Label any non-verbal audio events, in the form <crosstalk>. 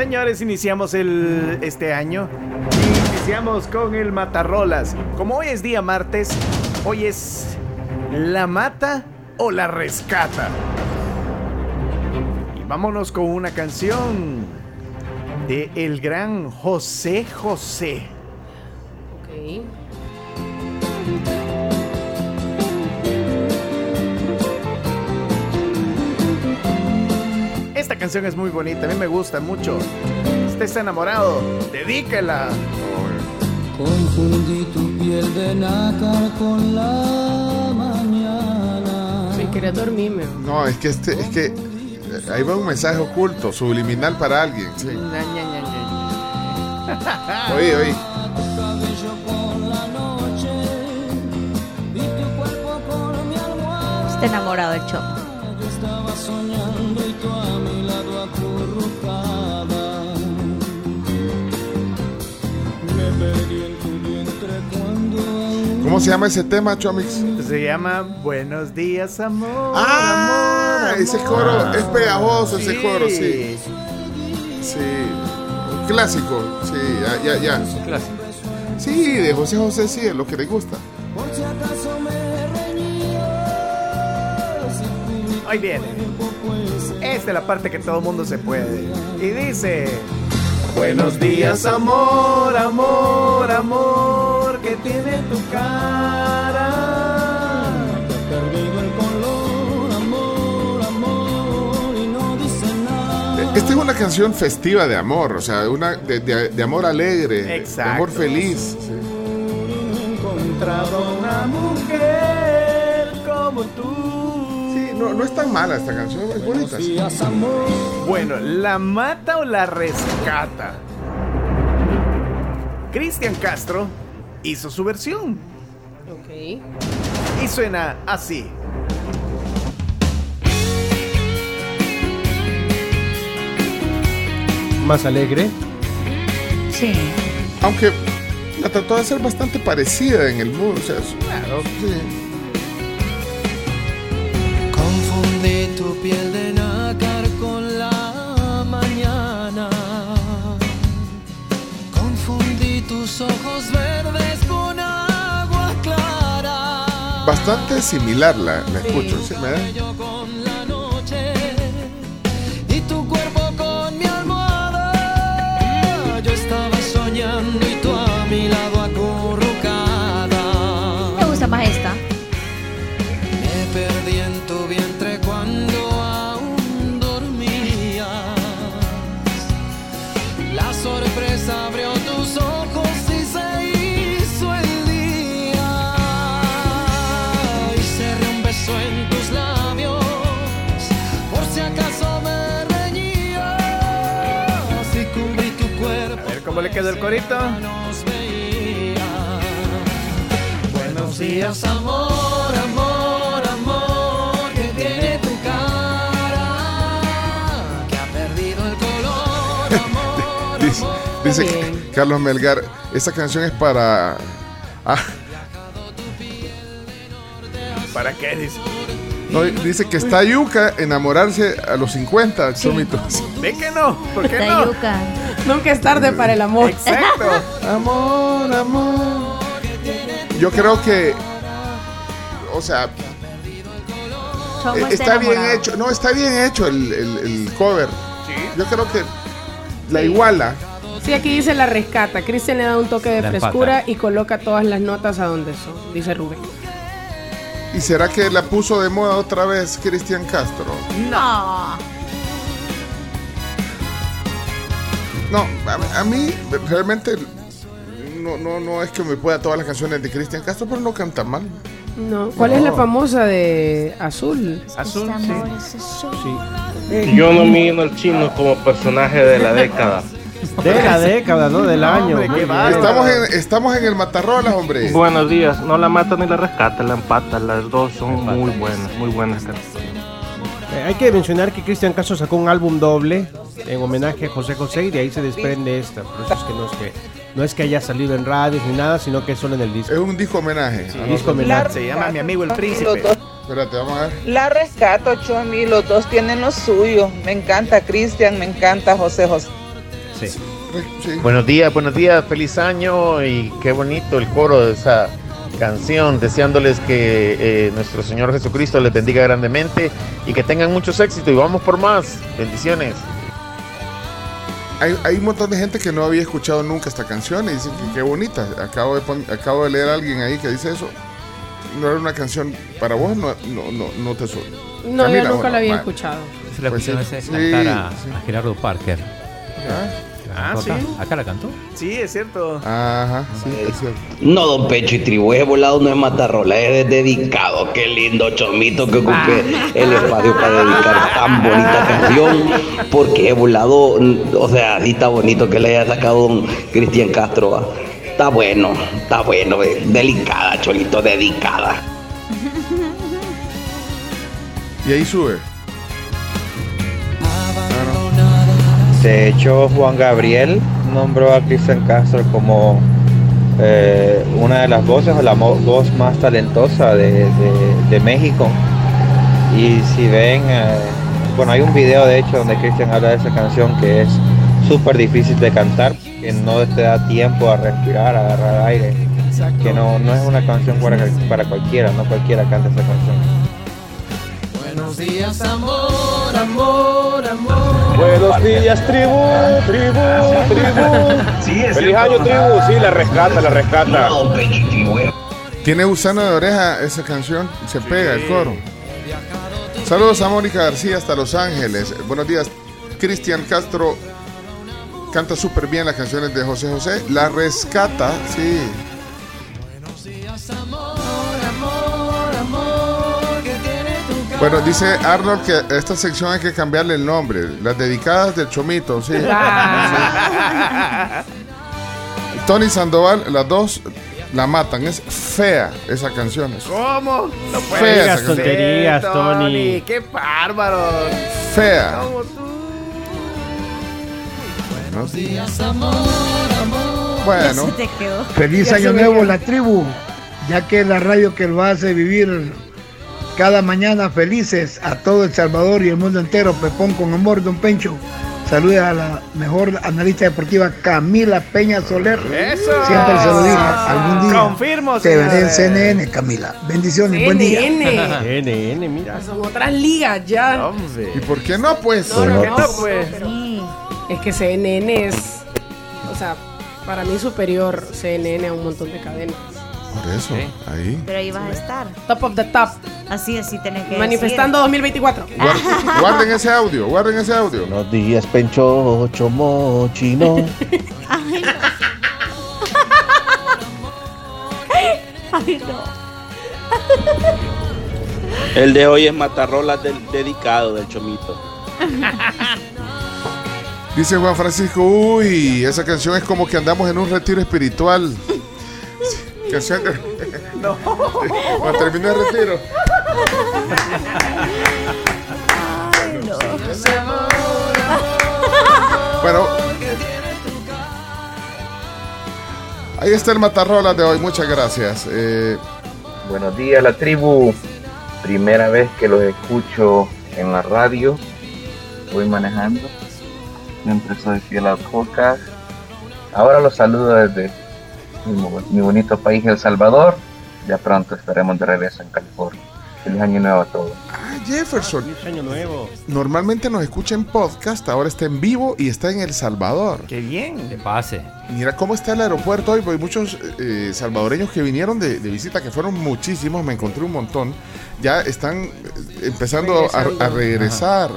Señores, iniciamos el, este año. Iniciamos con el Matarrolas. Como hoy es día martes, hoy es la mata o la rescata. Y vámonos con una canción de el gran José José. Ok. Canción es muy bonita, a mí me gusta mucho. Usted está enamorado, dedíquela. Confundí tu piel de nácar con la mañana. Sí, quería dormirme. No, es que este, es que eh, ahí va un mensaje oculto, subliminal para alguien. sí. <laughs> Mi almohada. Está enamorado el chopo. ¿Cómo se llama ese tema, Chomix? Se llama Buenos días, amor. Ah, amor, ese amor. coro es pegajoso, ese coro, sí. Sí. Un clásico, sí, ya, ya, ya. Clásico. Sí, de José José, sí, es lo que le gusta. Ahí viene. Esta es la parte que todo el mundo se puede. Y dice: Buenos días, amor, amor, amor, que tiene tu cara. perdido el color, amor, amor, y no dice nada. Esta es una canción festiva de amor, o sea, una de, de- de amor alegre, de Exacto. amor feliz. sí. Encontrado una mujer como tú. No, no es tan mala esta canción, es bonita. sí. Días, amor, Bueno, ¿la mata o la rescata? Cristian Castro hizo su versión Ok. y suena así. Más alegre. Sí. Aunque la trató de hacer bastante parecida en el mood, o sea, Claro. sí. Tu piel de nácar con la mañana. Confundí tus ojos verdes con agua clara. bastante similar la, la escucho, sí, me da- cómo le quedó el corito. Buenos días, amor, amor, amor, que tiene tu cara, que ha perdido el color, amor, <laughs> Dice, amor. dice. Carlos Melgar, esta canción es para... Ah, ¿Para qué dice? No, dice que está yuca enamorarse a los 50, Chomito. ¿Ve que no? ¿Por qué Está no? yuca. Nunca es tarde para el amor. Exacto. Amor, amor. Yo creo que... O sea, Chomo eh, está bien enamorado. hecho. No, está bien hecho el, el- el cover. Sí. Yo creo que la iguala. Sí, aquí dice la rescata. Cristian le da un toque de La frescura empata. y coloca todas las notas a donde son, dice Rubén. ¿Y será que la puso de moda otra vez Cristian Castro? No. No, a, a mí realmente no, no, no es que me pueda todas las canciones de Cristian Castro, pero no canta mal. No. ¿Cuál es la famosa de Azul? Azul, Este sí. amor es azul. Sí. Yo nomino al chino como personaje de la década. De la década, ¿no? Del año. hombre, qué. Estamos en, estamos en el Matarrolas, hombre. Buenos días, no la mata ni la rescata, la empata. Las dos son muy buenas, muy buenas canciones. Eh, hay que mencionar que Cristian Castro sacó un álbum doble en homenaje a José José y de ahí se desprende esta. Por eso es que no es que, no es que haya salido en radios ni nada, sino que es solo en el disco. Es un disco homenaje. Ah, no, disco homenaje. Se llama Mi amigo el príncipe. Espérate, vamos a ver. la rescato, Chomi, los dos tienen lo suyo. Me encanta Cristian, me encanta José José. Sí. Sí. Buenos días, buenos días, feliz año y qué bonito el coro de esa canción, deseándoles que eh, nuestro Señor Jesucristo les bendiga grandemente y que tengan muchos éxitos y vamos por más. Bendiciones. Hay, hay un montón de gente que no había escuchado nunca esta canción y dicen que qué bonita. Acabo de, pon- acabo de leer a alguien ahí que dice eso. No era una canción para vos, no, no, no, no te suena. No, Camila, yo nunca bueno, la había escuchado. Se la Pues sí, a, sí. a Gerardo Parker. Ah, Acá- sí. Acá la cantó. Sí, es cierto. Ajá, sí, es cierto. No, don Pecho y Tribu, ese volado no es matarrola, es dedicado. Qué lindo chomito que ocupe el espacio para dedicar tan bonita canción. Porque he volado, o sea, sí está bonito que le haya sacado don Cristian Castro. ah. Está bueno, está bueno, eh, delicada, cholito, dedicada. Y ahí sube. De hecho, Juan Gabriel nombró a Cristian Castro como eh, una de las voces o la voz más talentosa de México. Y si ven, eh, bueno, hay un video de hecho donde Cristian habla de esa canción que es súper difícil de cantar, que no te da tiempo a respirar, a agarrar aire, que no, no es una canción para, para cualquiera, no cualquiera canta esa canción. Buenos días, amor, amor, amor. Buenos días, tribu, tribu, tribu. <laughs> Feliz año, tribu. Sí, la rescata, la rescata. Tiene gusano de oreja esa canción. Se pega el coro. Saludos a Mónica García hasta Los Ángeles. Buenos días. Cristian Castro canta súper bien las canciones de José José. La rescata, sí. Bueno, dice Arnold que a esta sección hay que cambiarle el nombre. Las dedicadas del Chomito, sí. <laughs> Ah, Tony Sandoval, las dos la matan. Es fea esa canción. Es ¿Cómo? No puede Fea tonterías, Tony. Qué bárbaro. fea. Como tú. Bueno, Se te quedó. Feliz Ya año nuevo la tribu, ya que es la radio que lo hace vivir cada mañana felices a todo El Salvador y el mundo entero. Pepón con amor, don Pencho. Saluda a la mejor analista deportiva Camila Peña Soler. Eso. Siempre se lo digo, algún día Confirmo, te veré en. CNN, Camila. Bendiciones, buen día. CNN. NN, mira. Son otras ligas ya. Hombre. ¿y por qué no? Pues No, no, no, no, pues, pues. pero Sí. es que CNN es, o sea, para mí superior CNN a un montón de cadenas. Por eso, ahí. Pero ahí vas a estar. Top of the top. Así, así tenés que Manifestando 2024. Guarden, guarden ese audio, guarden ese audio. Buenos días, Pencho, Chomo, Chino. <laughs> Ay, no. Ay, no. El de hoy es Matarrolas del dedicado del chomito. Dice Juan Francisco, uy, esa canción es como que andamos en un retiro espiritual. Canción de... No. Cuando <laughs> termine el retiro. Bueno. Ahí está el matarrola de hoy, muchas gracias. Eh, Buenos días, la tribu. Primera vez que los escucho en la radio. Voy manejando. Siempre soy fiel al podcast. Ahora los saludo desde mi, bonito país, El Salvador. Ya pronto estaremos de regreso en California. Feliz año nuevo a todos. ah, Jefferson. Feliz año nuevo. Normalmente nos escucha en podcast, ahora está en vivo y está en El Salvador. Qué bien. Que pase. Mira cómo está el aeropuerto hoy, porque hay muchos eh, salvadoreños que vinieron de, de visita, que fueron muchísimos, me encontré un montón, ya están eh, empezando a, a regresar.